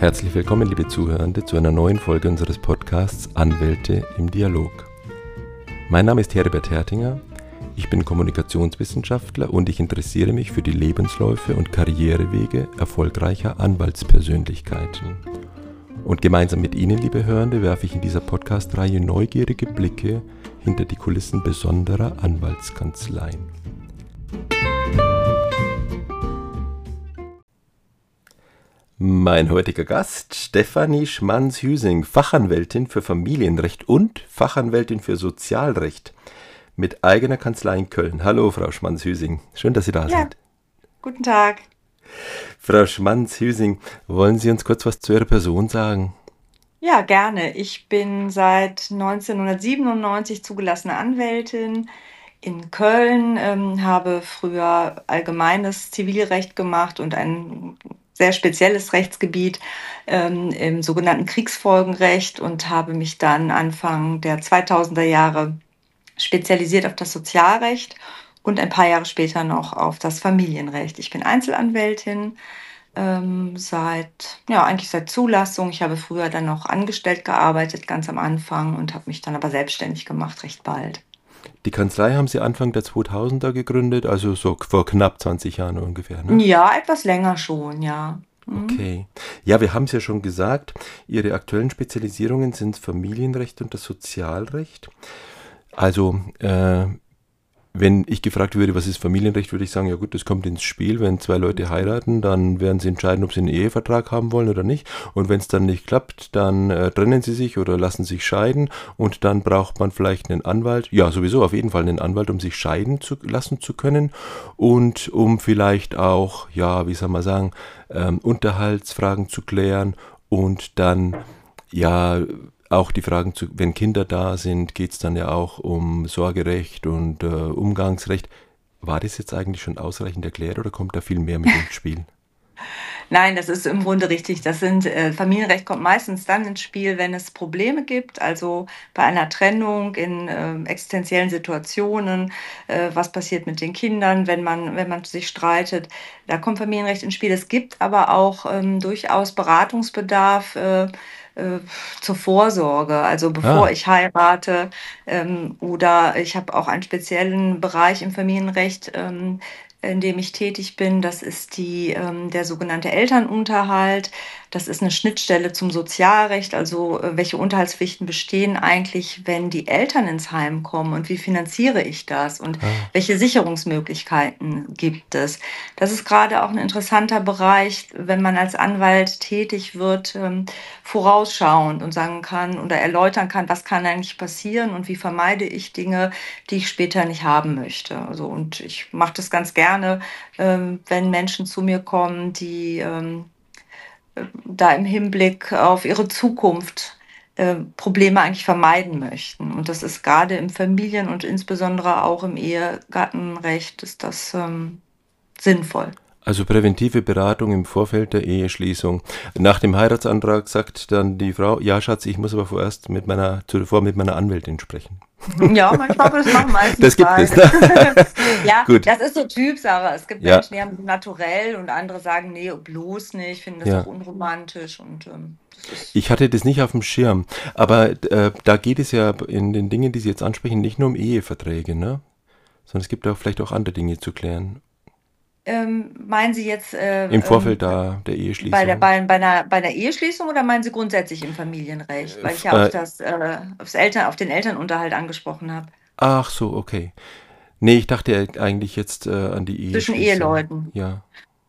Herzlich willkommen, liebe Zuhörende, zu einer neuen Folge unseres Podcasts Anwälte im Dialog. Mein Name ist Herbert Hertinger, ich bin Kommunikationswissenschaftler und ich interessiere mich für die Lebensläufe und Karrierewege erfolgreicher Anwaltspersönlichkeiten. Und gemeinsam mit Ihnen, liebe Hörende, werfe ich in dieser Podcast-Reihe neugierige Blicke hinter die Kulissen besonderer Anwaltskanzleien. Mein heutiger Gast, Stefanie Schmanz-Hüsing, Fachanwältin für Familienrecht und Fachanwältin für Sozialrecht mit eigener Kanzlei in Köln. Hallo, Frau Schmanz-Hüsing. Schön, dass Sie da ja. sind. Guten Tag. Frau Schmanz-Hüsing, wollen Sie uns kurz was zu Ihrer Person sagen? Ja, gerne. Ich bin seit 1997 zugelassene Anwältin in Köln, ähm, habe früher allgemeines Zivilrecht gemacht und ein sehr spezielles Rechtsgebiet ähm, im sogenannten Kriegsfolgenrecht und habe mich dann Anfang der 2000er Jahre spezialisiert auf das Sozialrecht und ein paar Jahre später noch auf das Familienrecht. Ich bin Einzelanwältin ähm, seit, ja, eigentlich seit Zulassung. Ich habe früher dann noch angestellt gearbeitet, ganz am Anfang und habe mich dann aber selbstständig gemacht, recht bald. Die Kanzlei haben Sie Anfang der 2000er gegründet, also so vor knapp 20 Jahren ungefähr. Ne? Ja, etwas länger schon, ja. Mhm. Okay. Ja, wir haben es ja schon gesagt, Ihre aktuellen Spezialisierungen sind Familienrecht und das Sozialrecht. Also äh, wenn ich gefragt würde, was ist Familienrecht, würde ich sagen, ja gut, das kommt ins Spiel. Wenn zwei Leute heiraten, dann werden sie entscheiden, ob sie einen Ehevertrag haben wollen oder nicht. Und wenn es dann nicht klappt, dann äh, trennen sie sich oder lassen sich scheiden. Und dann braucht man vielleicht einen Anwalt. Ja, sowieso auf jeden Fall einen Anwalt, um sich scheiden zu lassen zu können. Und um vielleicht auch, ja, wie soll man sagen, ähm, Unterhaltsfragen zu klären und dann, ja, auch die Fragen, zu, wenn Kinder da sind, geht es dann ja auch um Sorgerecht und äh, Umgangsrecht. War das jetzt eigentlich schon ausreichend erklärt oder kommt da viel mehr mit ins Spiel? Nein, das ist im Grunde richtig. Das sind äh, Familienrecht kommt meistens dann ins Spiel, wenn es Probleme gibt, also bei einer Trennung in äh, existenziellen Situationen, äh, was passiert mit den Kindern, wenn man wenn man sich streitet, da kommt Familienrecht ins Spiel. Es gibt aber auch ähm, durchaus Beratungsbedarf äh, zur Vorsorge, also bevor ah. ich heirate. Ähm, oder ich habe auch einen speziellen Bereich im Familienrecht, ähm, in dem ich tätig bin. Das ist die, ähm, der sogenannte Elternunterhalt. Das ist eine Schnittstelle zum Sozialrecht. Also äh, welche Unterhaltspflichten bestehen eigentlich, wenn die Eltern ins Heim kommen und wie finanziere ich das und ah. welche Sicherungsmöglichkeiten gibt es. Das ist gerade auch ein interessanter Bereich, wenn man als Anwalt tätig wird, ähm, vorausschauend und sagen kann oder erläutern kann, was kann eigentlich passieren und wie vermeide ich Dinge, die ich später nicht haben möchte. Also und ich mache das ganz gerne gerne, ähm, wenn Menschen zu mir kommen, die ähm, da im Hinblick auf ihre Zukunft äh, Probleme eigentlich vermeiden möchten. Und das ist gerade im Familien- und insbesondere auch im Ehegattenrecht ist das ähm, sinnvoll. Also präventive Beratung im Vorfeld der Eheschließung. Nach dem Heiratsantrag sagt dann die Frau, ja Schatz, ich muss aber vorerst mit meiner, zuvor mit meiner Anwältin sprechen. Ja, manchmal das machen meistens Das gibt es. Ne? ja, Gut. das ist so Typsache. Es gibt ja. Menschen, die haben naturell und andere sagen, nee, bloß nicht, finden das ja. auch unromantisch und ähm, ich hatte das nicht auf dem Schirm, aber äh, da geht es ja in den Dingen, die Sie jetzt ansprechen, nicht nur um Eheverträge, ne? Sondern es gibt auch vielleicht auch andere Dinge zu klären. Ähm, meinen Sie jetzt äh, im Vorfeld ähm, der Eheschließung? Bei der, bei, bei, einer, bei einer Eheschließung oder meinen Sie grundsätzlich im Familienrecht? Weil ich ja äh, auch das, äh, aufs Eltern, auf den Elternunterhalt angesprochen habe. Ach so, okay. Nee, ich dachte eigentlich jetzt äh, an die Ehe. Zwischen Eheleuten. Ja.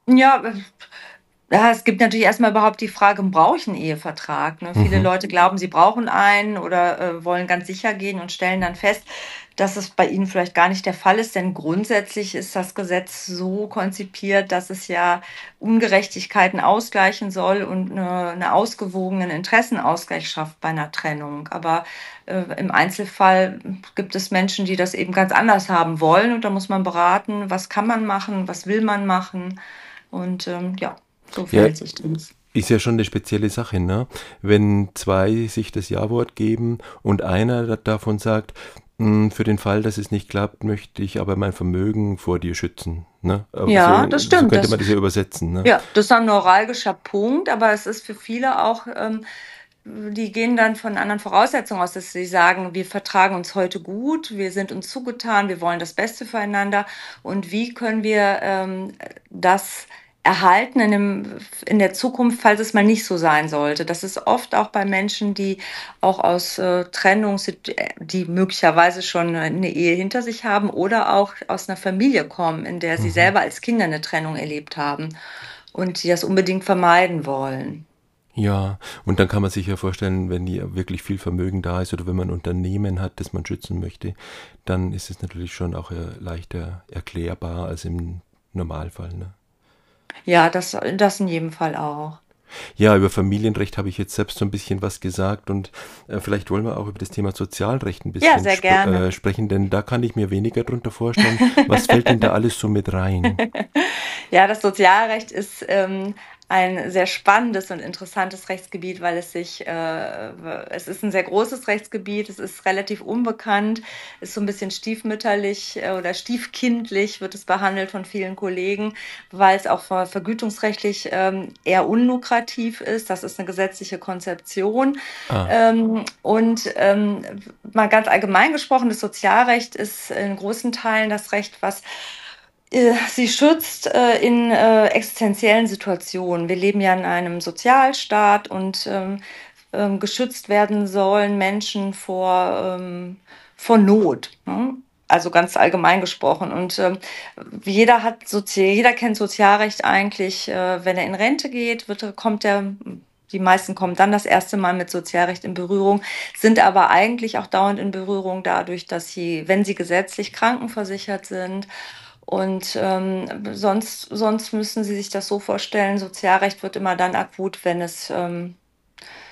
Ja, ja, es gibt natürlich erstmal überhaupt die Frage, brauche ich einen Ehevertrag? Ne? Mhm. Viele Leute glauben, sie brauchen einen oder äh, wollen ganz sicher gehen und stellen dann fest, dass es bei ihnen vielleicht gar nicht der Fall ist, denn grundsätzlich ist das Gesetz so konzipiert, dass es ja Ungerechtigkeiten ausgleichen soll und eine, eine ausgewogenen Interessenausgleich schafft bei einer Trennung. Aber äh, im Einzelfall gibt es Menschen, die das eben ganz anders haben wollen und da muss man beraten, was kann man machen, was will man machen und ähm, ja, so verhält ja. sich das. Ist ja schon eine spezielle Sache, ne? Wenn zwei sich das Ja-Wort geben und einer davon sagt, für den Fall, dass es nicht klappt, möchte ich aber mein Vermögen vor dir schützen. Ne? ja, so, das stimmt. So könnte man das ja übersetzen. Ne? Ja, das ist ein neuralgischer Punkt, aber es ist für viele auch, ähm, die gehen dann von anderen Voraussetzungen aus, dass sie sagen, wir vertragen uns heute gut, wir sind uns zugetan, wir wollen das Beste füreinander und wie können wir ähm, das erhalten in, dem, in der Zukunft, falls es mal nicht so sein sollte. Das ist oft auch bei Menschen, die auch aus äh, Trennung, die möglicherweise schon eine Ehe hinter sich haben oder auch aus einer Familie kommen, in der sie mhm. selber als Kinder eine Trennung erlebt haben und die das unbedingt vermeiden wollen. Ja, und dann kann man sich ja vorstellen, wenn hier wirklich viel Vermögen da ist oder wenn man ein Unternehmen hat, das man schützen möchte, dann ist es natürlich schon auch äh, leichter erklärbar als im Normalfall. Ne? Ja, das, das in jedem Fall auch. Ja, über Familienrecht habe ich jetzt selbst so ein bisschen was gesagt und äh, vielleicht wollen wir auch über das Thema Sozialrecht ein bisschen ja, sp äh, sprechen, denn da kann ich mir weniger drunter vorstellen. Was fällt denn da alles so mit rein? ja, das Sozialrecht ist ähm, ein sehr spannendes und interessantes Rechtsgebiet, weil es sich, äh, es ist ein sehr großes Rechtsgebiet, es ist relativ unbekannt, ist so ein bisschen stiefmütterlich äh, oder stiefkindlich wird es behandelt von vielen Kollegen, weil es auch vergütungsrechtlich ähm, eher unlukrativ ist. Das ist eine gesetzliche Konzeption. Ah. Ähm, und ähm, mal ganz allgemein gesprochen, das Sozialrecht ist in großen Teilen das Recht, was sie schützt äh, in äh, existenziellen Situationen. Wir leben ja in einem Sozialstaat und ähm, ähm, geschützt werden sollen Menschen vor, ähm, vor Not. Ne? Also ganz allgemein gesprochen. Und ähm, jeder hat Sozi jeder kennt Sozialrecht eigentlich, äh, wenn er in Rente geht, wird, kommt er die meisten kommen dann das erste Mal mit Sozialrecht in Berührung, sind aber eigentlich auch dauernd in Berührung dadurch, dass sie, wenn sie gesetzlich krankenversichert sind und ähm, sonst, sonst müssen Sie sich das so vorstellen, Sozialrecht wird immer dann akut, wenn es ähm,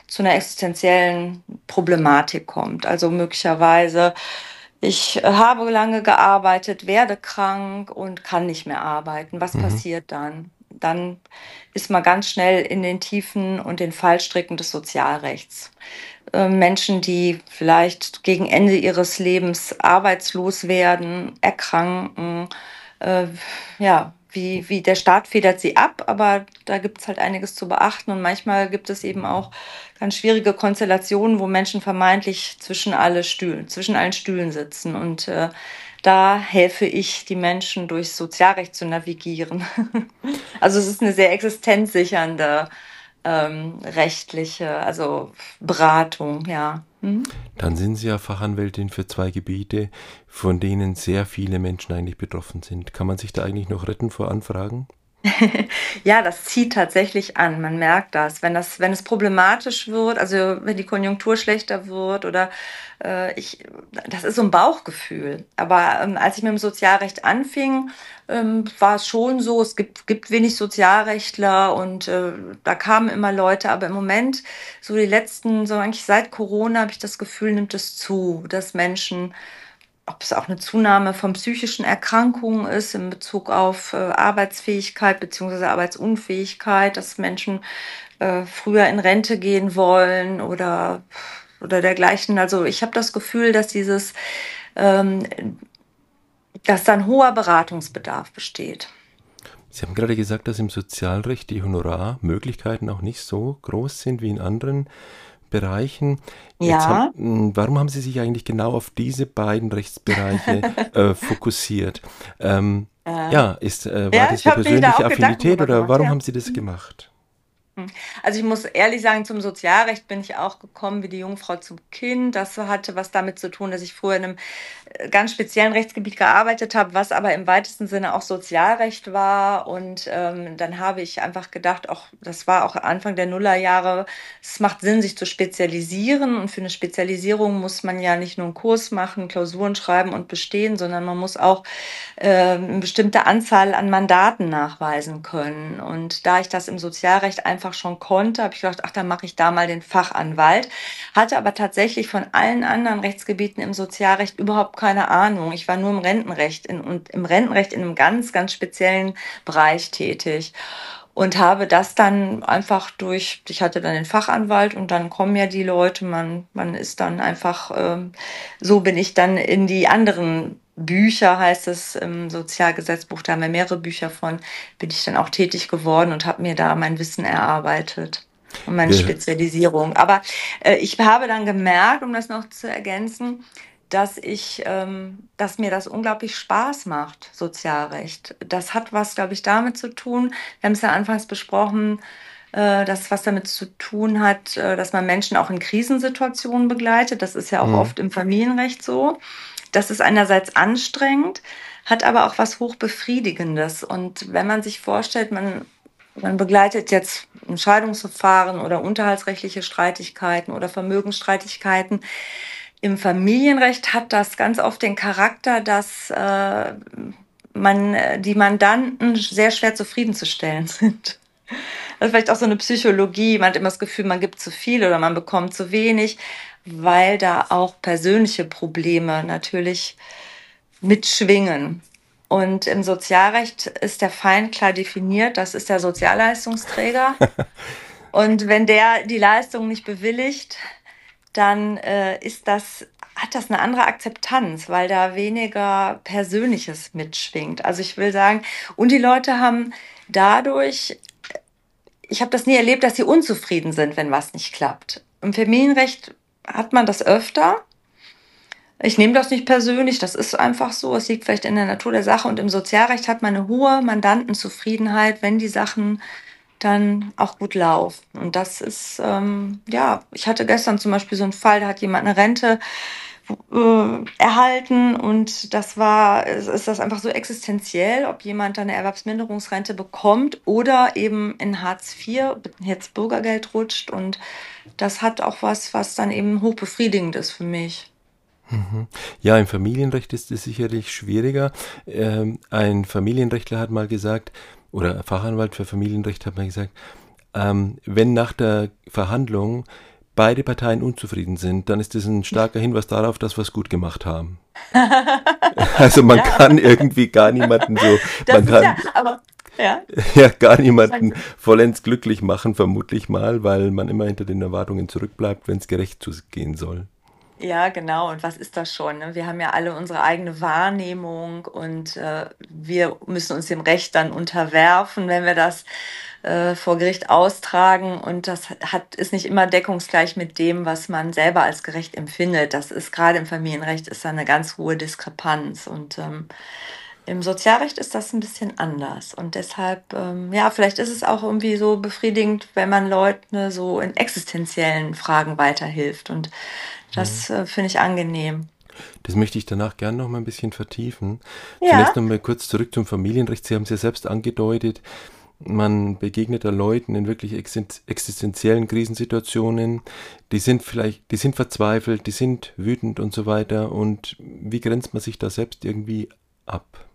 zu einer existenziellen Problematik kommt. Also möglicherweise, ich habe lange gearbeitet, werde krank und kann nicht mehr arbeiten. Was mhm. passiert dann? Dann ist man ganz schnell in den Tiefen und den Fallstricken des Sozialrechts. Ähm, Menschen, die vielleicht gegen Ende ihres Lebens arbeitslos werden, erkranken, äh, ja, wie, wie der Staat federt sie ab, aber da gibt es halt einiges zu beachten und manchmal gibt es eben auch ganz schwierige Konstellationen, wo Menschen vermeintlich zwischen alle Stühlen, zwischen allen Stühlen sitzen und äh, da helfe ich die Menschen durch Sozialrecht zu navigieren. also es ist eine sehr existenzsichernde ähm, rechtliche, also Beratung, ja. Dann sind Sie ja Fachanwältin für zwei Gebiete, von denen sehr viele Menschen eigentlich betroffen sind. Kann man sich da eigentlich noch retten vor Anfragen? ja, das zieht tatsächlich an. Man merkt das. Wenn, das, wenn es problematisch wird, also wenn die Konjunktur schlechter wird oder äh, ich, das ist so ein Bauchgefühl. Aber ähm, als ich mit dem Sozialrecht anfing, ähm, war es schon so, es gibt, gibt wenig Sozialrechtler und äh, da kamen immer Leute. Aber im Moment, so die letzten, so eigentlich seit Corona, habe ich das Gefühl, nimmt es zu, dass Menschen ob es auch eine Zunahme von psychischen Erkrankungen ist in Bezug auf äh, Arbeitsfähigkeit bzw. Arbeitsunfähigkeit, dass Menschen äh, früher in Rente gehen wollen oder, oder dergleichen. Also ich habe das Gefühl, dass dieses, ähm, dass da ein hoher Beratungsbedarf besteht. Sie haben gerade gesagt, dass im Sozialrecht die Honorarmöglichkeiten auch nicht so groß sind wie in anderen Bereichen. Ja. Haben, hm, warum haben Sie sich eigentlich genau auf diese beiden Rechtsbereiche äh, fokussiert? Ähm, äh, ja, ist, äh, war ja, das Ihre persönliche Affinität oder warum ja. haben Sie das gemacht? Also ich muss ehrlich sagen, zum Sozialrecht bin ich auch gekommen wie die Jungfrau zum Kind. Das hatte was damit zu tun, dass ich früher in einem äh, ganz speziellen Rechtsgebiet gearbeitet habe, was aber im weitesten Sinne auch Sozialrecht war. Und ähm, dann habe ich einfach gedacht, auch das war auch Anfang der Nullerjahre, es macht Sinn, sich zu spezialisieren. Und für eine Spezialisierung muss man ja nicht nur einen Kurs machen, Klausuren schreiben und bestehen, sondern man muss auch äh, eine bestimmte Anzahl an Mandaten nachweisen können. Und da ich das im Sozialrecht einfach einfach schon konnte, habe ich gedacht, ach, dann mache ich da mal den Fachanwalt. Hatte aber tatsächlich von allen anderen Rechtsgebieten im Sozialrecht überhaupt keine Ahnung. Ich war nur im Rentenrecht in, und im Rentenrecht in einem ganz, ganz speziellen Bereich tätig. und habe das dann einfach durch, ich hatte dann den Fachanwalt und dann kommen ja die Leute, man, man ist dann einfach, ähm, so bin ich dann in die anderen Bücher, heißt es im Sozialgesetzbuch, da haben wir mehrere Bücher von, bin ich dann auch tätig geworden und habe mir da mein Wissen erarbeitet und meine ja. Spezialisierung. Aber äh, ich habe dann gemerkt, um das noch zu ergänzen, dass ich, ähm, dass mir das unglaublich Spaß macht, Sozialrecht. Das hat was, glaube ich, damit zu tun. Wir haben es ja anfangs besprochen, äh, das was damit zu tun hat, äh, dass man Menschen auch in Krisensituationen begleitet. Das ist ja auch mhm. oft im Familienrecht so. Das ist einerseits anstrengend, hat aber auch was hochbefriedigendes. Und wenn man sich vorstellt, man man begleitet jetzt Entscheidungsverfahren oder unterhaltsrechtliche Streitigkeiten oder Vermögensstreitigkeiten, im Familienrecht hat das ganz oft den Charakter, dass äh, man die Mandanten sehr schwer zufriedenzustellen sind. Das ist vielleicht auch so eine Psychologie. Man hat immer das Gefühl, man gibt zu viel oder man bekommt zu wenig, weil da auch persönliche Probleme natürlich mitschwingen. Und im Sozialrecht ist der Feind klar definiert. Das ist der Sozialleistungsträger. Und wenn der die Leistung nicht bewilligt, dann äh, ist das, hat das eine andere Akzeptanz, weil da weniger Persönliches mitschwingt. Also ich will sagen, und die Leute haben dadurch, ich habe das nie erlebt, dass sie unzufrieden sind, wenn was nicht klappt. Im Familienrecht hat man das öfter. Ich nehme das nicht persönlich, das ist einfach so. Es liegt vielleicht in der Natur der Sache. Und im Sozialrecht hat man eine hohe Mandantenzufriedenheit, wenn die Sachen dann auch gut laufen. Und das ist, ähm, ja, ich hatte gestern zum Beispiel so einen Fall, da hat jemand eine Rente äh, erhalten und das war, ist das einfach so existenziell, ob jemand dann eine Erwerbsminderungsrente bekommt oder eben in Hartz IV jetzt Bürgergeld rutscht und das hat auch was, was dann eben hochbefriedigend ist für mich. Mhm. Ja, im Familienrecht ist es sicherlich schwieriger. Ähm, ein Familienrechtler hat mal gesagt, oder Fachanwalt für Familienrecht hat mal gesagt, ähm, wenn nach der Verhandlung beide Parteien unzufrieden sind, dann ist das ein starker Hinweis darauf, dass wir es gut gemacht haben. also man ja. kann irgendwie gar niemanden so, das man kann, ja, aber, ja. ja, gar niemanden vollends glücklich machen, vermutlich mal, weil man immer hinter den Erwartungen zurückbleibt, wenn es gerecht zugehen soll. Ja, genau. Und was ist das schon? Ne? Wir haben ja alle unsere eigene Wahrnehmung und äh, wir müssen uns dem Recht dann unterwerfen, wenn wir das äh, vor Gericht austragen. Und das hat, ist nicht immer deckungsgleich mit dem, was man selber als gerecht empfindet. Das ist gerade im Familienrecht ist da eine ganz hohe Diskrepanz. Und ähm, im Sozialrecht ist das ein bisschen anders. Und deshalb, ähm, ja, vielleicht ist es auch irgendwie so befriedigend, wenn man Leuten so in existenziellen Fragen weiterhilft. Und das mhm. äh, finde ich angenehm. Das möchte ich danach gerne noch mal ein bisschen vertiefen. Ja. Zunächst noch mal kurz zurück zum Familienrecht. Sie haben es ja selbst angedeutet. Man begegnet da Leuten in wirklich existenziellen Krisensituationen. Die sind vielleicht, die sind verzweifelt, die sind wütend und so weiter. Und wie grenzt man sich da selbst irgendwie ab?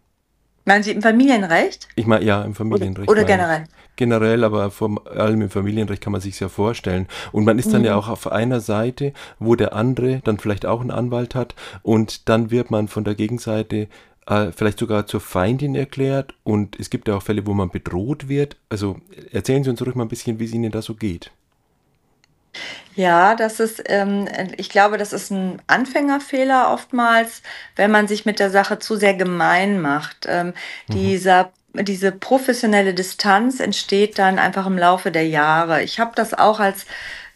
Meinen Sie im Familienrecht? Ich meine, ja, im Familienrecht. Oder, oder generell? Generell, aber vor allem im Familienrecht kann man sich ja vorstellen. Und man ist dann mhm. ja auch auf einer Seite, wo der andere dann vielleicht auch einen Anwalt hat und dann wird man von der Gegenseite äh, vielleicht sogar zur Feindin erklärt und es gibt ja auch Fälle, wo man bedroht wird. Also erzählen Sie uns zurück mal ein bisschen, wie es Ihnen da so geht. Ja, das ist, ähm, ich glaube, das ist ein Anfängerfehler oftmals, wenn man sich mit der Sache zu sehr gemein macht. Ähm, mhm. Dieser diese professionelle Distanz entsteht dann einfach im Laufe der Jahre. Ich habe das auch als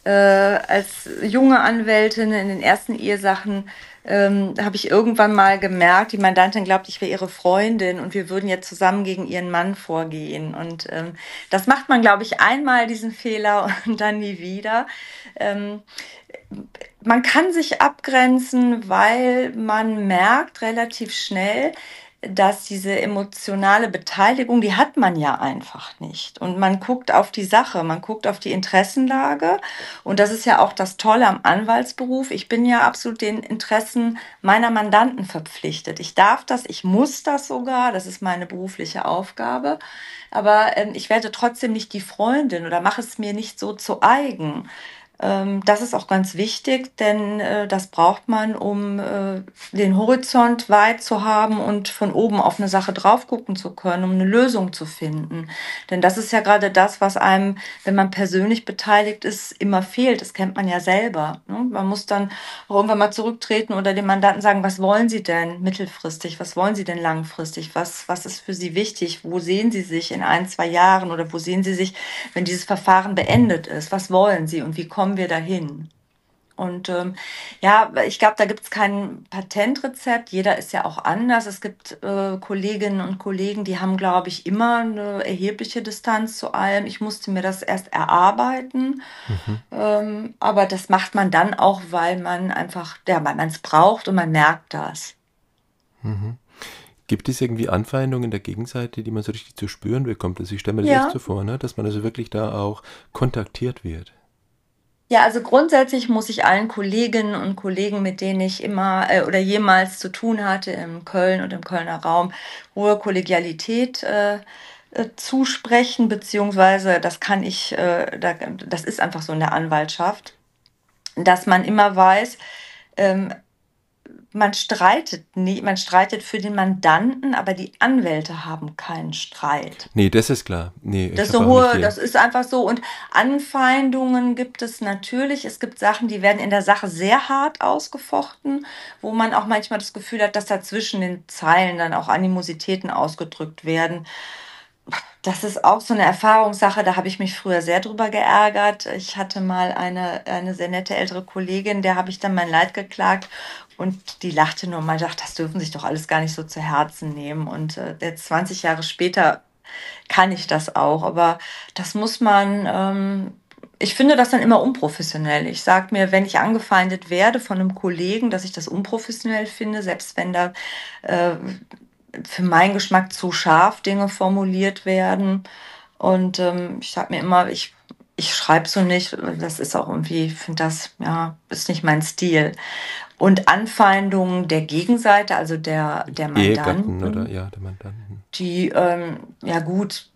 äh, als junge Anwältin in den ersten Ehesachen ähm, habe ich irgendwann mal gemerkt, die Mandantin glaubt, ich wäre ihre Freundin und wir würden jetzt zusammen gegen ihren Mann vorgehen. Und ähm, das macht man, glaube ich, einmal diesen Fehler und dann nie wieder. Ähm, man kann sich abgrenzen, weil man merkt relativ schnell, dass diese emotionale Beteiligung, die hat man ja einfach nicht. Und man guckt auf die Sache, man guckt auf die Interessenlage. Und das ist ja auch das Tolle am Anwaltsberuf. Ich bin ja absolut den Interessen meiner Mandanten verpflichtet. Ich darf das, ich muss das sogar, das ist meine berufliche Aufgabe. Aber äh, ich werde trotzdem nicht die Freundin oder mache es mir nicht so zu eigen. Ähm, das ist auch ganz wichtig, denn äh, das braucht man, um äh, den Horizont weit zu haben und von oben auf eine Sache drauf gucken zu können, um eine Lösung zu finden. Denn das ist ja gerade das, was einem, wenn man persönlich beteiligt ist, immer fehlt. Das kennt man ja selber. Ne? Man muss dann auch irgendwann mal zurücktreten oder dem Mandanten sagen, was wollen Sie denn mittelfristig? Was wollen Sie denn langfristig? Was, was ist für Sie wichtig? Wo sehen Sie sich in ein, zwei Jahren oder wo sehen Sie sich, wenn dieses Verfahren beendet ist? Was wollen Sie und wie kommen kommen wir dahin? Und ähm, ja, ich glaube, da gibt es kein Patentrezept. Jeder ist ja auch anders. Es gibt äh, Kolleginnen und Kollegen, die haben, glaube ich, immer eine erhebliche Distanz zu allem. Ich musste mir das erst erarbeiten. Mhm. Ähm, aber das macht man dann auch, weil man einfach, ja, weil man es braucht und man merkt das. Mhm. Gibt es irgendwie Anfeindungen der Gegenseite, die man so richtig zu spüren bekommt? Also ich stelle mir das ja. echt so vor, ne? dass man also wirklich da auch kontaktiert wird. Ja, also grundsätzlich muss ich allen Kolleginnen und Kollegen, mit denen ich immer äh, oder jemals zu tun hatte im Köln und im Kölner Raum, hohe Kollegialität äh, äh, zusprechen, beziehungsweise das kann ich, äh, da, das ist einfach so in der Anwaltschaft, dass man immer weiß, ähm, man streitet nie, man streitet für den Mandanten, aber die Anwälte haben keinen Streit. Nee, das ist klar. Nee, das, so hohe, das ist einfach so. Und Anfeindungen gibt es natürlich. Es gibt Sachen, die werden in der Sache sehr hart ausgefochten, wo man auch manchmal das Gefühl hat, dass da zwischen den Zeilen dann auch Animositäten ausgedrückt werden. Das ist auch so eine Erfahrungssache, da habe ich mich früher sehr drüber geärgert. Ich hatte mal eine, eine sehr nette ältere Kollegin, der habe ich dann mein Leid geklagt und die lachte nur mal, dachte, das dürfen sich doch alles gar nicht so zu Herzen nehmen. Und äh, jetzt 20 Jahre später kann ich das auch. Aber das muss man, ähm, ich finde das dann immer unprofessionell. Ich sage mir, wenn ich angefeindet werde von einem Kollegen, dass ich das unprofessionell finde, selbst wenn da äh, für meinen Geschmack zu scharf Dinge formuliert werden. Und ähm, ich sage mir immer, ich ich schreibe so nicht. Das ist auch irgendwie, ich finde das, ja, ist nicht mein Stil und Anfeindungen der Gegenseite, also der, der Mandanten. oder ja, der Mandanten. Die, ähm, ja gut,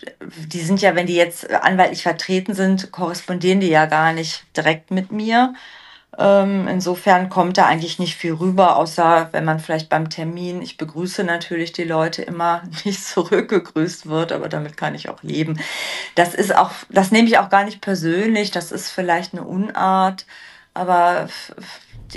die sind ja, wenn die jetzt anwaltlich vertreten sind, korrespondieren die ja gar nicht direkt mit mir. Ähm, insofern kommt da eigentlich nicht viel rüber, außer wenn man vielleicht beim Termin, ich begrüße natürlich die Leute immer, nicht zurückgegrüßt wird, aber damit kann ich auch leben. Das ist auch, das nehme ich auch gar nicht persönlich, das ist vielleicht eine Unart, aber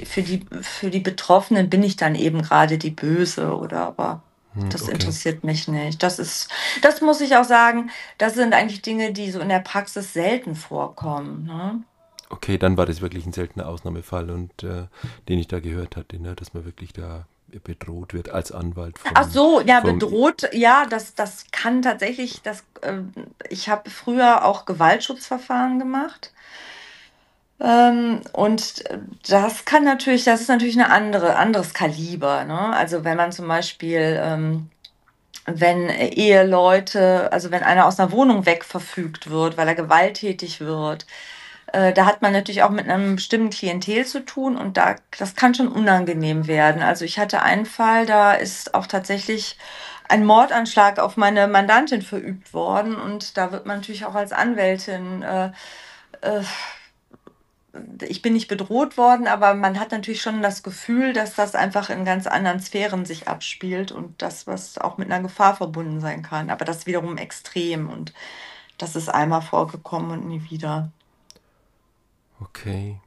für die, für die Betroffenen bin ich dann eben gerade die Böse oder aber hm, das okay. interessiert mich nicht. Das ist, das muss ich auch sagen, das sind eigentlich Dinge, die so in der Praxis selten vorkommen. Ne? Okay, dann war das wirklich ein seltener Ausnahmefall und äh, den ich da gehört hatte, ne, dass man wirklich da bedroht wird als Anwalt. Vom, Ach so, ja, bedroht, ja, das, das kann tatsächlich, das, äh, ich habe früher auch Gewaltschutzverfahren gemacht. Ähm, und das kann natürlich, das ist natürlich ein andere, anderes Kaliber. Ne? Also wenn man zum Beispiel, ähm, wenn Eheleute, also wenn einer aus einer Wohnung wegverfügt wird, weil er gewalttätig wird, äh, da hat man natürlich auch mit einem bestimmten Klientel zu tun und da, das kann schon unangenehm werden. Also ich hatte einen Fall, da ist auch tatsächlich ein Mordanschlag auf meine Mandantin verübt worden und da wird man natürlich auch als Anwältin äh, äh, ich bin nicht bedroht worden, aber man hat natürlich schon das Gefühl, dass das einfach in ganz anderen Sphären sich abspielt und das, was auch mit einer Gefahr verbunden sein kann. Aber das wiederum extrem und das ist einmal vorgekommen und nie wieder. Okay.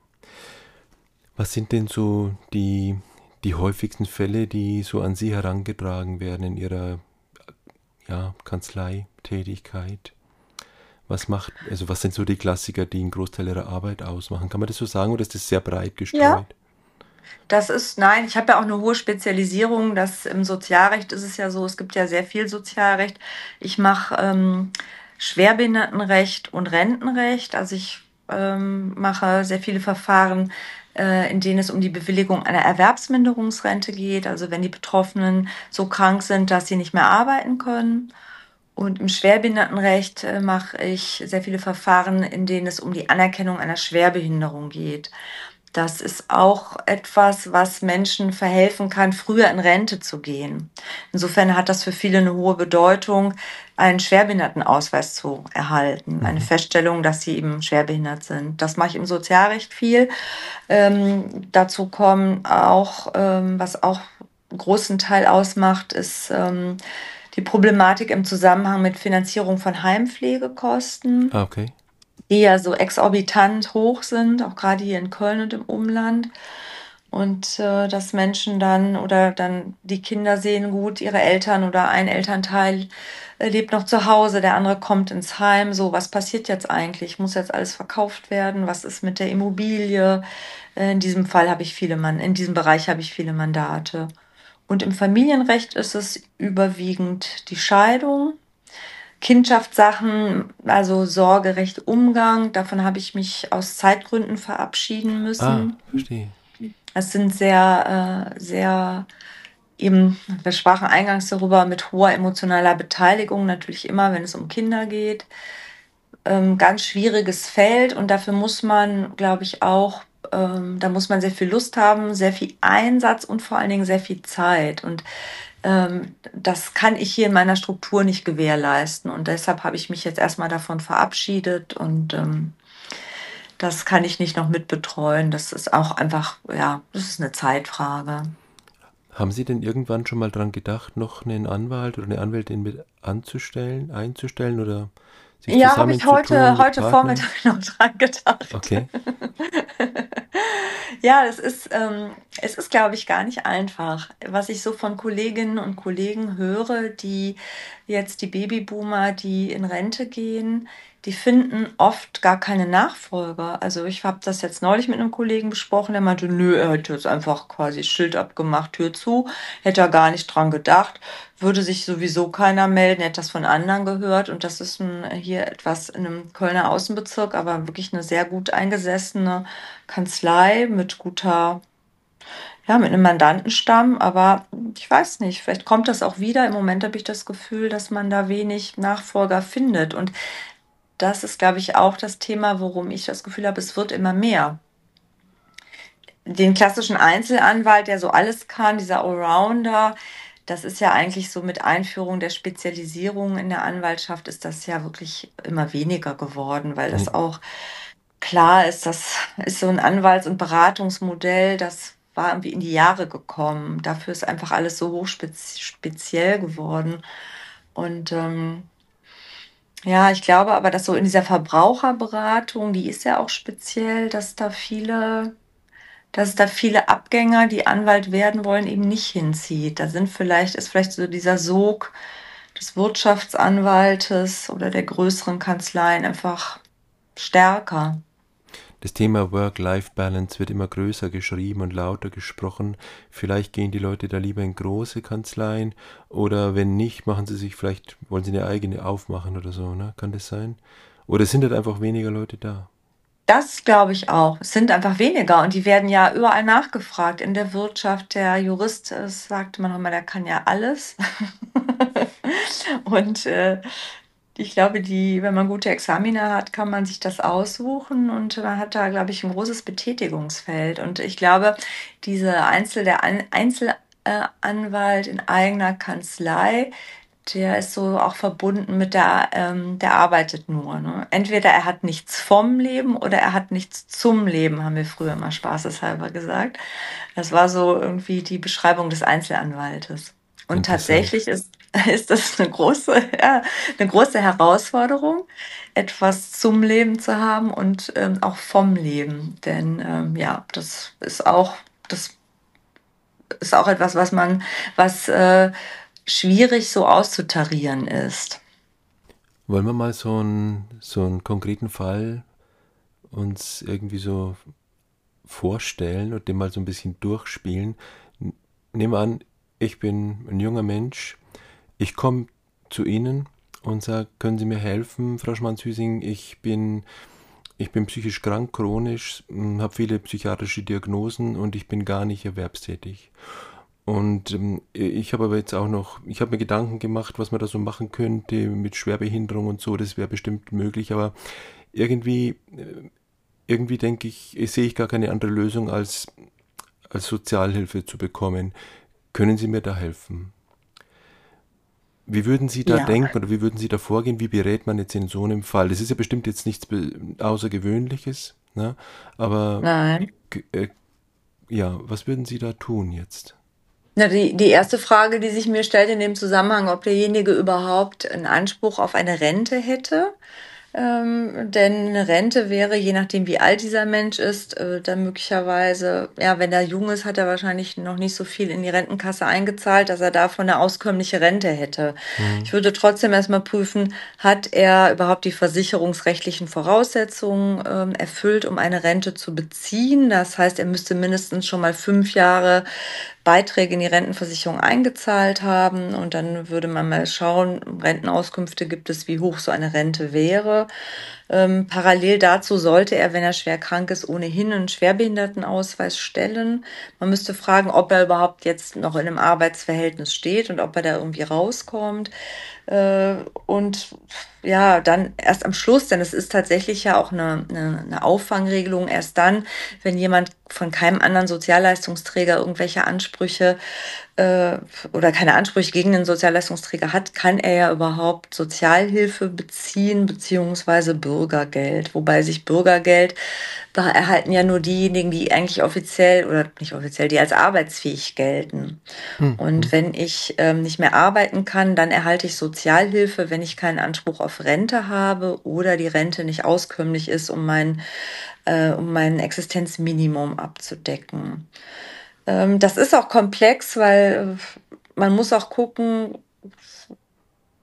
Was sind denn so die, die häufigsten Fälle, die so an Sie herangetragen werden in Ihrer ja, Kanzleitätigkeit? Was macht, also was sind so die Klassiker, die einen Großteil ihrer Arbeit ausmachen? Kann man das so sagen oder ist das sehr breit gestreut? Ja. Das ist, nein, ich habe ja auch eine hohe Spezialisierung. Das im Sozialrecht ist es ja so, es gibt ja sehr viel Sozialrecht. Ich mache ähm, Schwerbehindertenrecht und Rentenrecht. Also ich ähm, mache sehr viele Verfahren, äh, in denen es um die Bewilligung einer Erwerbsminderungsrente geht. Also wenn die Betroffenen so krank sind, dass sie nicht mehr arbeiten können. Und im Schwerbehindertenrecht äh, mache ich sehr viele Verfahren, in denen es um die Anerkennung einer Schwerbehinderung geht. Das ist auch etwas, was Menschen verhelfen kann, früher in Rente zu gehen. Insofern hat das für viele eine hohe Bedeutung, einen Schwerbehindertenausweis zu erhalten, eine mhm. Feststellung, dass sie eben schwerbehindert sind. Das mache ich im Sozialrecht viel. Ähm, dazu kommen auch, ähm, was auch einen großen Teil ausmacht, ist ähm, die Problematik im Zusammenhang mit Finanzierung von Heimpflegekosten. Ah, okay ja so exorbitant hoch sind, auch gerade hier in Köln und im Umland. Und äh, dass Menschen dann oder dann die Kinder sehen gut, ihre Eltern oder ein Elternteil äh, lebt noch zu Hause, der andere kommt ins Heim. So, was passiert jetzt eigentlich? Muss jetzt alles verkauft werden? Was ist mit der Immobilie? Äh, in diesem Fall habe ich viele Mann, in diesem Bereich habe ich viele Mandate. Und im Familienrecht ist es überwiegend die Scheidung, Kindschaftssachen, also Sorgerecht, Umgang, davon habe ich mich aus Zeitgründen verabschieden müssen. Ah, verstehe. Es sind sehr, äh, sehr eben, wir sprachen eingangs darüber, mit hoher emotionaler Beteiligung, natürlich immer, wenn es um Kinder geht. Ähm, ganz schwieriges Feld und dafür muss man, glaube ich, auch, ähm, da muss man sehr viel Lust haben, sehr viel Einsatz und vor allen Dingen sehr viel Zeit. Und das kann ich hier in meiner Struktur nicht gewährleisten. Und deshalb habe ich mich jetzt erstmal davon verabschiedet und ähm, das kann ich nicht noch mitbetreuen. Das ist auch einfach, ja, das ist eine Zeitfrage. Haben Sie denn irgendwann schon mal dran gedacht, noch einen Anwalt oder eine Anwältin mit anzustellen, einzustellen oder sich Ja, habe ich heute, heute Vormittag noch dran gedacht. Okay. Ja, es ist, ähm, es ist, glaube ich, gar nicht einfach. Was ich so von Kolleginnen und Kollegen höre, die jetzt die Babyboomer, die in Rente gehen, die finden oft gar keine Nachfolger. Also ich habe das jetzt neulich mit einem Kollegen besprochen, der meinte, nö, er hätte jetzt einfach quasi Schild abgemacht, Tür zu, hätte er gar nicht dran gedacht, würde sich sowieso keiner melden, hätte das von anderen gehört und das ist ein, hier etwas in einem Kölner Außenbezirk, aber wirklich eine sehr gut eingesessene Kanzlei mit guter ja, mit einem Mandantenstamm, aber ich weiß nicht, vielleicht kommt das auch wieder. Im Moment habe ich das Gefühl, dass man da wenig Nachfolger findet. Und das ist, glaube ich, auch das Thema, worum ich das Gefühl habe, es wird immer mehr. Den klassischen Einzelanwalt, der so alles kann, dieser Allrounder, das ist ja eigentlich so mit Einführung der Spezialisierung in der Anwaltschaft ist das ja wirklich immer weniger geworden, weil das auch klar ist, das ist so ein Anwalts- und Beratungsmodell, das war irgendwie in die Jahre gekommen. Dafür ist einfach alles so hochspeziell geworden. Und ähm, ja, ich glaube aber, dass so in dieser Verbraucherberatung, die ist ja auch speziell, dass da viele, dass da viele Abgänger, die Anwalt werden wollen, eben nicht hinzieht. Da sind vielleicht, ist vielleicht so dieser Sog des Wirtschaftsanwaltes oder der größeren Kanzleien einfach stärker. Das Thema Work-Life-Balance wird immer größer geschrieben und lauter gesprochen. Vielleicht gehen die Leute da lieber in große Kanzleien oder wenn nicht, machen sie sich vielleicht, wollen sie eine eigene aufmachen oder so, ne? Kann das sein? Oder sind halt einfach weniger Leute da? Das glaube ich auch. Es sind einfach weniger und die werden ja überall nachgefragt. In der Wirtschaft, der Jurist, das sagte man immer, der kann ja alles. und äh, ich glaube, die, wenn man gute Examiner hat, kann man sich das aussuchen und man hat da, glaube ich, ein großes Betätigungsfeld. Und ich glaube, diese Einzel, der An Einzelanwalt in eigener Kanzlei, der ist so auch verbunden mit der, ähm, der arbeitet nur. Ne? Entweder er hat nichts vom Leben oder er hat nichts zum Leben, haben wir früher immer spaßeshalber gesagt. Das war so irgendwie die Beschreibung des Einzelanwaltes. Und tatsächlich ist ist das eine große, ja, eine große Herausforderung, etwas zum Leben zu haben und ähm, auch vom Leben. Denn ähm, ja, das ist auch, das ist auch etwas, was man, was äh, schwierig so auszutarieren ist. Wollen wir mal so einen, so einen konkreten Fall uns irgendwie so vorstellen und den mal so ein bisschen durchspielen? Nehmen wir an, ich bin ein junger Mensch, ich komme zu Ihnen und sage, können Sie mir helfen, Frau Schmanz-Hüsing, ich bin, ich bin psychisch krank, chronisch, hm, habe viele psychiatrische Diagnosen und ich bin gar nicht erwerbstätig. Und ähm, ich habe aber jetzt auch noch, ich habe mir Gedanken gemacht, was man da so machen könnte mit Schwerbehinderung und so, das wäre bestimmt möglich, aber irgendwie, äh, irgendwie denke ich, sehe ich gar keine andere Lösung, als, als Sozialhilfe zu bekommen. Können Sie mir da helfen? Wie würden Sie da ja. denken oder wie würden Sie da vorgehen? Wie berät man jetzt in so einem Fall? Das ist ja bestimmt jetzt nichts Außergewöhnliches, ne? aber Nein. Äh, ja, was würden Sie da tun jetzt? Na, die, die erste Frage, die sich mir stellt in dem Zusammenhang, ob derjenige überhaupt einen Anspruch auf eine Rente hätte. Ähm, denn eine Rente wäre, je nachdem wie alt dieser Mensch ist, äh, dann möglicherweise, ja, wenn er jung ist, hat er wahrscheinlich noch nicht so viel in die Rentenkasse eingezahlt, dass er davon eine auskömmliche Rente hätte. Mhm. Ich würde trotzdem erstmal prüfen, hat er überhaupt die versicherungsrechtlichen Voraussetzungen ähm, erfüllt, um eine Rente zu beziehen. Das heißt, er müsste mindestens schon mal fünf Jahre Beiträge in die Rentenversicherung eingezahlt haben und dann würde man mal schauen, Rentenauskünfte gibt es, wie hoch so eine Rente wäre. Ähm, parallel dazu sollte er, wenn er schwer krank ist, ohnehin einen Schwerbehindertenausweis stellen. Man müsste fragen, ob er überhaupt jetzt noch in einem Arbeitsverhältnis steht und ob er da irgendwie rauskommt. Äh, und ja, dann erst am Schluss, denn es ist tatsächlich ja auch eine, eine, eine Auffangregelung, erst dann, wenn jemand von keinem anderen Sozialleistungsträger irgendwelche Ansprüche äh, oder keine Ansprüche gegen den Sozialleistungsträger hat, kann er ja überhaupt Sozialhilfe beziehen beziehungsweise Bürgergeld. Wobei sich Bürgergeld da erhalten ja nur diejenigen, die eigentlich offiziell oder nicht offiziell, die als arbeitsfähig gelten. Hm. Und wenn ich ähm, nicht mehr arbeiten kann, dann erhalte ich Sozialhilfe, wenn ich keinen Anspruch auf Rente habe oder die Rente nicht auskömmlich ist, um mein, äh, um mein Existenzminimum abzudecken. Ähm, das ist auch komplex, weil äh, man muss auch gucken,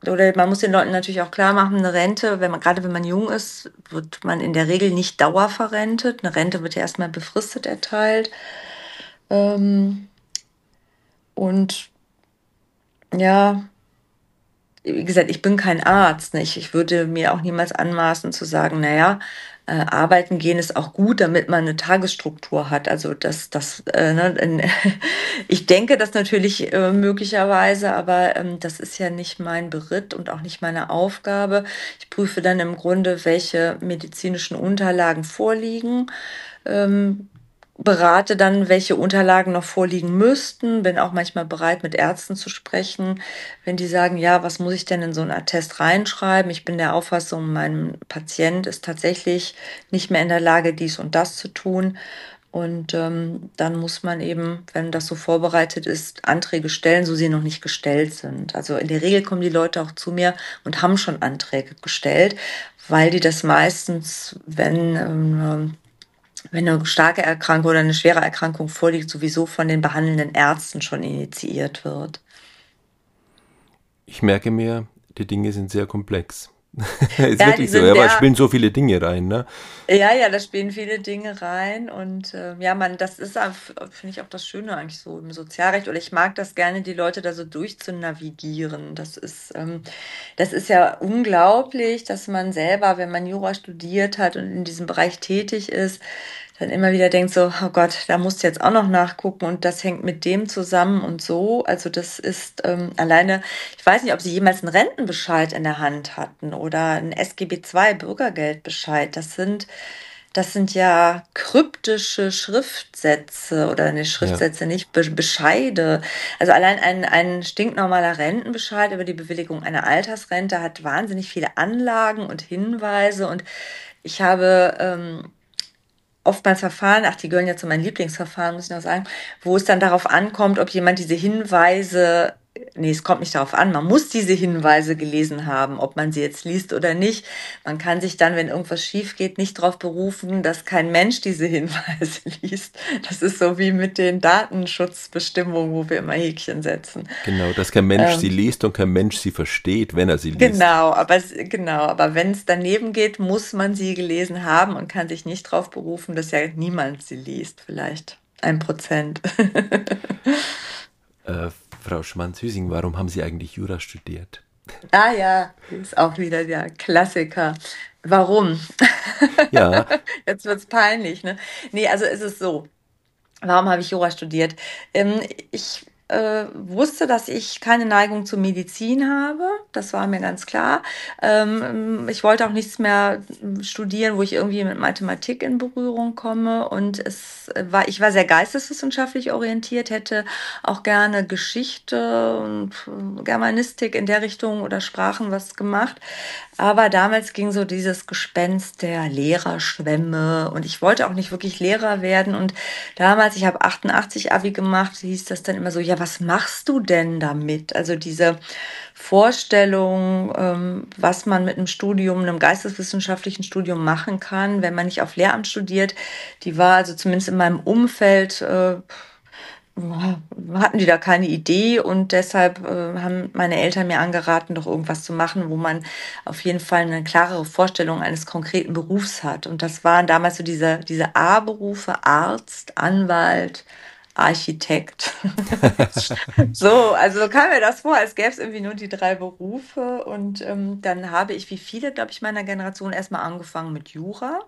oder man muss den Leuten natürlich auch klar machen, eine Rente, wenn man, gerade wenn man jung ist, wird man in der Regel nicht dauerverrentet. Eine Rente wird ja erstmal befristet erteilt. Ähm, und ja, wie gesagt, ich bin kein Arzt. Nicht? Ich würde mir auch niemals anmaßen zu sagen, naja, äh, arbeiten gehen ist auch gut, damit man eine Tagesstruktur hat. Also das, das, äh, ne, ich denke das natürlich äh, möglicherweise, aber ähm, das ist ja nicht mein Beritt und auch nicht meine Aufgabe. Ich prüfe dann im Grunde, welche medizinischen Unterlagen vorliegen. Ähm, berate dann, welche Unterlagen noch vorliegen müssten, bin auch manchmal bereit, mit Ärzten zu sprechen, wenn die sagen, ja, was muss ich denn in so einen Attest reinschreiben? Ich bin der Auffassung, mein Patient ist tatsächlich nicht mehr in der Lage, dies und das zu tun. Und ähm, dann muss man eben, wenn das so vorbereitet ist, Anträge stellen, so sie noch nicht gestellt sind. Also in der Regel kommen die Leute auch zu mir und haben schon Anträge gestellt, weil die das meistens, wenn ähm, wenn eine starke Erkrankung oder eine schwere Erkrankung vorliegt, sowieso von den behandelnden Ärzten schon initiiert wird. Ich merke mir, die Dinge sind sehr komplex. ist ja, wirklich so, ja, aber es spielen so viele Dinge rein, ne? Ja, ja, da spielen viele Dinge rein und äh, ja, man, das ist, finde ich, auch das Schöne eigentlich so im Sozialrecht oder ich mag das gerne, die Leute da so durchzunavigieren. Das ist, ähm, das ist ja unglaublich, dass man selber, wenn man Jura studiert hat und in diesem Bereich tätig ist, dann immer wieder denkt so, oh Gott, da musst du jetzt auch noch nachgucken und das hängt mit dem zusammen und so. Also das ist ähm, alleine, ich weiß nicht, ob Sie jemals einen Rentenbescheid in der Hand hatten oder einen SGB II Bürgergeldbescheid. Das sind das sind ja kryptische Schriftsätze oder ne Schriftsätze ja. nicht, Be Bescheide. Also allein ein, ein stinknormaler Rentenbescheid über die Bewilligung einer Altersrente hat wahnsinnig viele Anlagen und Hinweise und ich habe ähm, oftmals Verfahren, ach, die gehören ja zu meinen Lieblingsverfahren, muss ich noch sagen, wo es dann darauf ankommt, ob jemand diese Hinweise nee, es kommt nicht darauf an, man muss diese Hinweise gelesen haben, ob man sie jetzt liest oder nicht. Man kann sich dann, wenn irgendwas schief geht, nicht darauf berufen, dass kein Mensch diese Hinweise liest. Das ist so wie mit den Datenschutzbestimmungen, wo wir immer Häkchen setzen. Genau, dass kein Mensch ähm, sie liest und kein Mensch sie versteht, wenn er sie liest. Genau, aber, genau, aber wenn es daneben geht, muss man sie gelesen haben und kann sich nicht darauf berufen, dass ja niemand sie liest. Vielleicht ein Prozent. äh, Frau Schmanz-Hüsing, warum haben Sie eigentlich Jura studiert? Ah ja, ist auch wieder der Klassiker. Warum? Ja. Jetzt wird es peinlich, ne? Nee, also ist es so. Warum habe ich Jura studiert? Ähm, ich äh, wusste, dass ich keine Neigung zur Medizin habe. Das war mir ganz klar. Ähm, ich wollte auch nichts mehr studieren, wo ich irgendwie mit Mathematik in Berührung komme. Und es war, ich war sehr geisteswissenschaftlich orientiert, hätte auch gerne Geschichte und Germanistik in der Richtung oder Sprachen was gemacht. Aber damals ging so dieses Gespenst der Lehrerschwämme und ich wollte auch nicht wirklich Lehrer werden. Und damals, ich habe 88 Abi gemacht, hieß das dann immer so, ja, was machst du denn damit? Also diese Vorstellung, ähm, was man mit einem Studium, einem geisteswissenschaftlichen Studium machen kann, wenn man nicht auf Lehramt studiert, die war also zumindest in meinem Umfeld, äh, hatten die da keine Idee und deshalb äh, haben meine Eltern mir angeraten, doch irgendwas zu machen, wo man auf jeden Fall eine klarere Vorstellung eines konkreten Berufs hat. Und das waren damals so diese, diese A-Berufe, Arzt, Anwalt, Architekt. so, also so kam mir das vor, als gäbe es irgendwie nur die drei Berufe. Und ähm, dann habe ich, wie viele, glaube ich, meiner Generation erstmal angefangen mit Jura.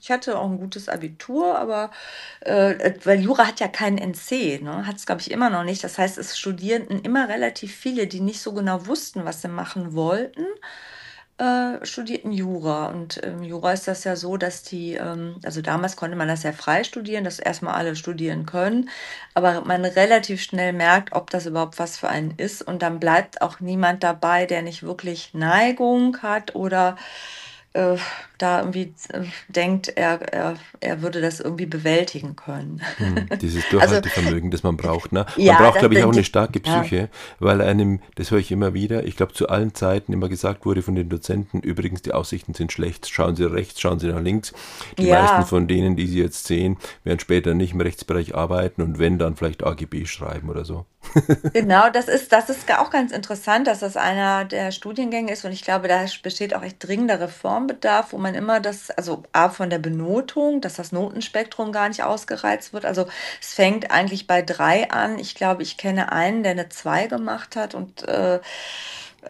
Ich hatte auch ein gutes Abitur, aber äh, weil Jura hat ja keinen NC, ne? hat es, glaube ich, immer noch nicht. Das heißt, es studierten immer relativ viele, die nicht so genau wussten, was sie machen wollten äh, studierten Jura. Und im Jura ist das ja so, dass die, ähm, also damals konnte man das ja frei studieren, dass erstmal alle studieren können, aber man relativ schnell merkt, ob das überhaupt was für einen ist. Und dann bleibt auch niemand dabei, der nicht wirklich Neigung hat oder äh, da irgendwie äh, denkt, er, er, er würde das irgendwie bewältigen können. Hm, dieses also Durchhaltevermögen, also, das man braucht. Ne? Man ja, braucht, glaube ich, auch eine starke Psyche, ja. weil einem, das höre ich immer wieder, ich glaube, zu allen Zeiten immer gesagt wurde von den Dozenten, übrigens, die Aussichten sind schlecht, schauen Sie rechts, schauen Sie nach links. Die ja. meisten von denen, die Sie jetzt sehen, werden später nicht im Rechtsbereich arbeiten und wenn, dann vielleicht AGB schreiben oder so. Genau, das ist, das ist auch ganz interessant, dass das einer der Studiengänge ist und ich glaube, da besteht auch echt dringender Reformbedarf, wo man immer das, also A von der Benotung, dass das Notenspektrum gar nicht ausgereizt wird. Also es fängt eigentlich bei drei an. Ich glaube, ich kenne einen, der eine zwei gemacht hat und äh,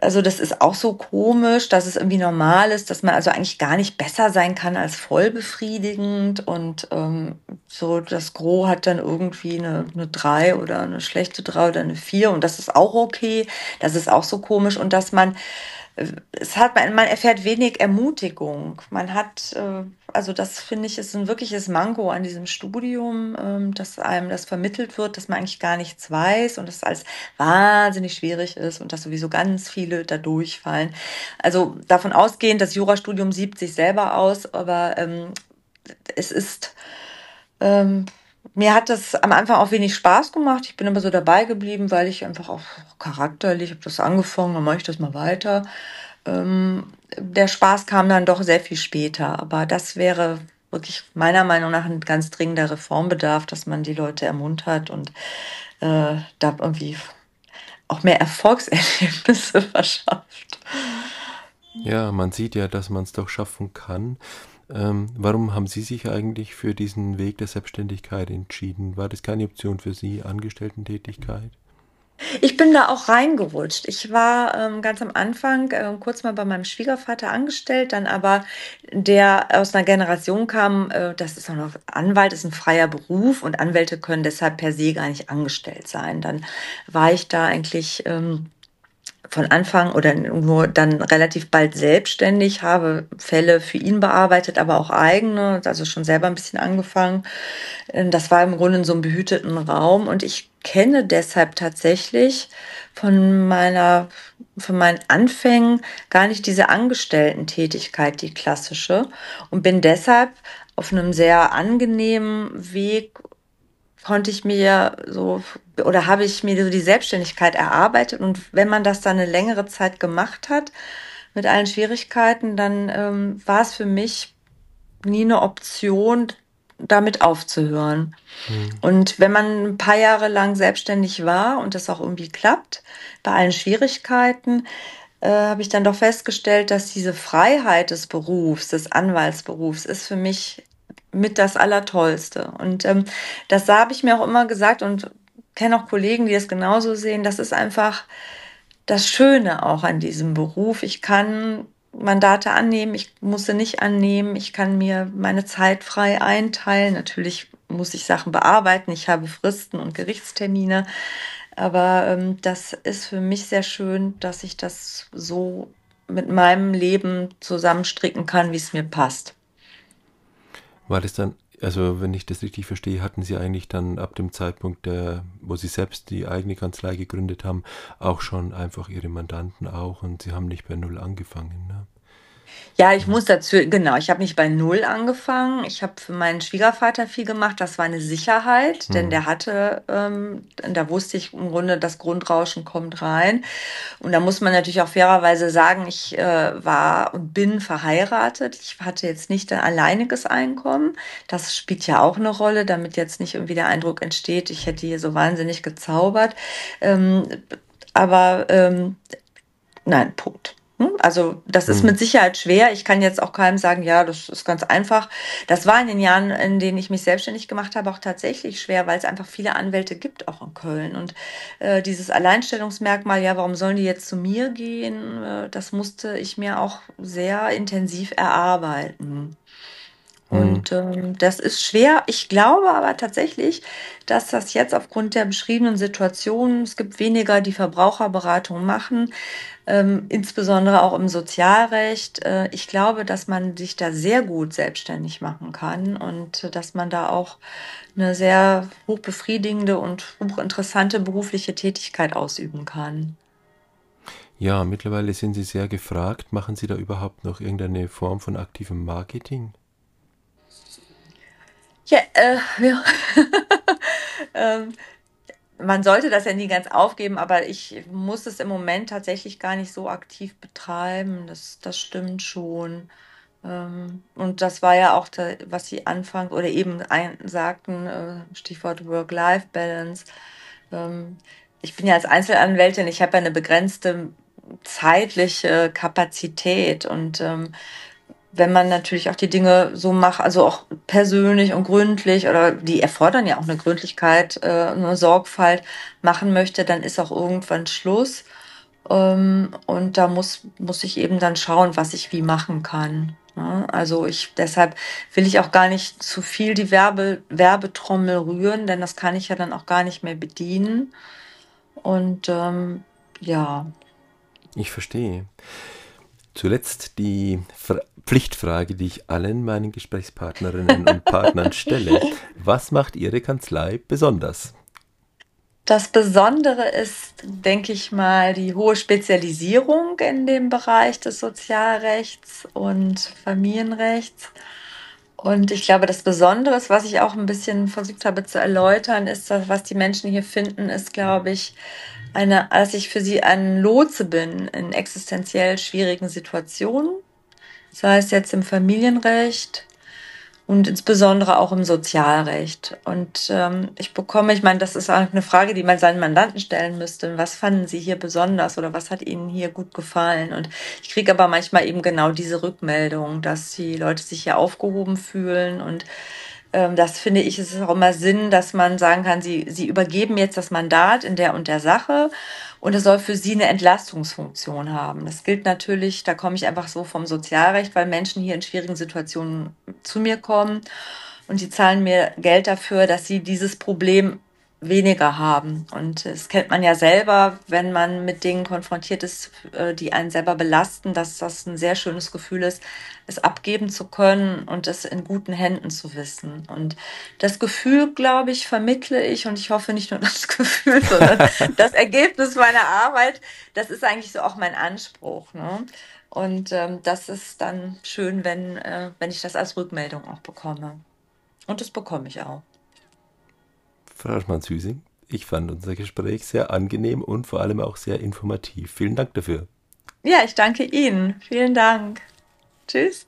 also das ist auch so komisch, dass es irgendwie normal ist, dass man also eigentlich gar nicht besser sein kann als voll befriedigend. Und ähm, so das Gros hat dann irgendwie eine, eine drei oder eine schlechte drei oder eine vier. Und das ist auch okay. Das ist auch so komisch. Und dass man es hat man, erfährt wenig Ermutigung. Man hat, äh, also das finde ich, ist ein wirkliches Manko an diesem Studium, ähm, dass einem das vermittelt wird, dass man eigentlich gar nichts weiß und dass es alles wahnsinnig schwierig ist und dass sowieso ganz viele da durchfallen. Also davon ausgehend, das Jurastudium siebt sich selber aus, aber ähm, es ist, ähm, mir hat das am Anfang auch wenig Spaß gemacht. Ich bin aber so dabei geblieben, weil ich einfach auch charakterlich habe das angefangen, dann mache ich das mal weiter. Ähm, der Spaß kam dann doch sehr viel später, aber das wäre wirklich meiner Meinung nach ein ganz dringender Reformbedarf, dass man die Leute ermuntert und äh, da irgendwie auch mehr Erfolgserlebnisse verschafft. Ja, man sieht ja, dass man es doch schaffen kann. Ähm, warum haben Sie sich eigentlich für diesen Weg der Selbstständigkeit entschieden? War das keine Option für Sie, Angestellten-Tätigkeit? Ich bin da auch reingerutscht. Ich war ähm, ganz am Anfang äh, kurz mal bei meinem Schwiegervater angestellt, dann aber der aus einer Generation kam, äh, das ist auch noch Anwalt, ist ein freier Beruf und Anwälte können deshalb per se gar nicht angestellt sein. Dann war ich da eigentlich ähm, von Anfang oder nur dann relativ bald selbstständig, habe Fälle für ihn bearbeitet, aber auch eigene, also schon selber ein bisschen angefangen. Ähm, das war im Grunde in so einem behüteten Raum und ich kenne deshalb tatsächlich von meiner, von meinen Anfängen gar nicht diese Angestellten-Tätigkeit, die klassische und bin deshalb auf einem sehr angenehmen Weg konnte ich mir so oder habe ich mir so die Selbstständigkeit erarbeitet und wenn man das dann eine längere Zeit gemacht hat mit allen Schwierigkeiten, dann ähm, war es für mich nie eine Option, damit aufzuhören. Mhm. Und wenn man ein paar Jahre lang selbstständig war und das auch irgendwie klappt, bei allen Schwierigkeiten, äh, habe ich dann doch festgestellt, dass diese Freiheit des Berufs, des Anwaltsberufs, ist für mich mit das Allertollste. Und ähm, das habe ich mir auch immer gesagt und kenne auch Kollegen, die das genauso sehen. Das ist einfach das Schöne auch an diesem Beruf. Ich kann Mandate annehmen, ich muss sie nicht annehmen, ich kann mir meine Zeit frei einteilen. Natürlich muss ich Sachen bearbeiten, ich habe Fristen und Gerichtstermine. Aber ähm, das ist für mich sehr schön, dass ich das so mit meinem Leben zusammenstricken kann, wie es mir passt. War das dann, also wenn ich das richtig verstehe, hatten Sie eigentlich dann ab dem Zeitpunkt, der, wo Sie selbst die eigene Kanzlei gegründet haben, auch schon einfach Ihre Mandanten auch und Sie haben nicht bei Null angefangen, ne? Ja, ich muss dazu genau, ich habe nicht bei Null angefangen. Ich habe für meinen Schwiegervater viel gemacht. Das war eine Sicherheit, denn der Mhm. hatte ähm, da wusste ich im Grunde, das Grundrauschen kommt rein. Und da muss man natürlich auch fairerweise sagen, ich, äh, war und bin verheiratet. Ich hatte jetzt nicht ein alleiniges Einkommen. Das spielt ja auch eine Rolle, damit jetzt nicht irgendwie der Eindruck entsteht, ich hätte hier so wahnsinnig gezaubert. Ähm, aber, ähm Nein, Punkt. Hm? Also das ist Mhm. mit Sicherheit schwer. Ich kann jetzt auch keinem sagen, ja, das ist ganz einfach. Das war in den Jahren, in denen ich mich selbstständig gemacht habe, auch tatsächlich schwer, weil es einfach viele Anwälte gibt, auch in Köln. Und äh, dieses Alleinstellungsmerkmal, ja, warum sollen die jetzt zu mir gehen, äh, das musste ich mir auch sehr intensiv erarbeiten. Mhm. Und ähm, das ist schwer. Ich glaube aber tatsächlich, dass das jetzt aufgrund der beschriebenen Situation, es gibt weniger, die Verbraucherberatung machen, ähm, insbesondere auch im Sozialrecht. Äh, ich glaube, dass man sich da sehr gut selbstständig machen kann und äh, dass man da auch eine sehr hochbefriedigende und hochinteressante berufliche Tätigkeit ausüben kann. Ja, mittlerweile sind Sie sehr gefragt. Machen Sie da überhaupt noch irgendeine Form von aktivem Marketing? Ja, äh, ja. ähm, man sollte das ja nie ganz aufgeben, aber ich muss es im Moment tatsächlich gar nicht so aktiv betreiben. Das, das stimmt schon. Ähm, und das war ja auch, da, was Sie anfangs oder eben ein, sagten, äh, Stichwort Work-Life-Balance. Ähm, ich bin ja als Einzelanwältin, ich habe ja eine begrenzte zeitliche Kapazität und ähm, wenn man natürlich auch die Dinge so macht, also auch persönlich und gründlich oder die erfordern ja auch eine Gründlichkeit, äh, eine Sorgfalt machen möchte, dann ist auch irgendwann Schluss. Ähm, und da muss, muss ich eben dann schauen, was ich wie machen kann. Ne? Also ich, deshalb will ich auch gar nicht zu viel die Werbe, Werbetrommel rühren, denn das kann ich ja dann auch gar nicht mehr bedienen. Und ähm, ja, Ich verstehe. Zuletzt die Fra Pflichtfrage, die ich allen meinen Gesprächspartnerinnen und Partnern stelle. Was macht Ihre Kanzlei besonders? Das Besondere ist, denke ich mal, die hohe Spezialisierung in dem Bereich des Sozialrechts und Familienrechts. Und ich glaube, das Besondere was ich auch ein bisschen versucht habe zu erläutern, ist, dass, was die Menschen hier finden, ist, glaube ich, eine, dass ich für sie ein Lotse bin in existenziell schwierigen Situationen, sei es jetzt im Familienrecht, und insbesondere auch im Sozialrecht. Und ähm, ich bekomme, ich meine, das ist auch eine Frage, die man seinen Mandanten stellen müsste. Was fanden Sie hier besonders oder was hat Ihnen hier gut gefallen? Und ich kriege aber manchmal eben genau diese Rückmeldung, dass die Leute sich hier aufgehoben fühlen und das finde ich, es ist auch immer Sinn, dass man sagen kann, sie, sie übergeben jetzt das Mandat in der und der Sache und es soll für sie eine Entlastungsfunktion haben. Das gilt natürlich, da komme ich einfach so vom Sozialrecht, weil Menschen hier in schwierigen Situationen zu mir kommen und die zahlen mir Geld dafür, dass sie dieses Problem weniger haben. Und das kennt man ja selber, wenn man mit Dingen konfrontiert ist, äh, die einen selber belasten, dass das ein sehr schönes Gefühl ist, es abgeben zu können und es in guten Händen zu wissen. Und das Gefühl, glaube ich, vermittle ich und ich hoffe nicht nur das Gefühl, sondern das Ergebnis meiner Arbeit. Das ist eigentlich so auch mein Anspruch. Ne? Und ähm, das ist dann schön, wenn, äh, wenn ich das als Rückmeldung auch bekomme. Und das bekomme ich auch. Frau Schmann-Süßing, ich fand unser Gespräch sehr angenehm und vor allem auch sehr informativ. Vielen Dank dafür. Ja, ich danke Ihnen. Vielen Dank. Tschüss.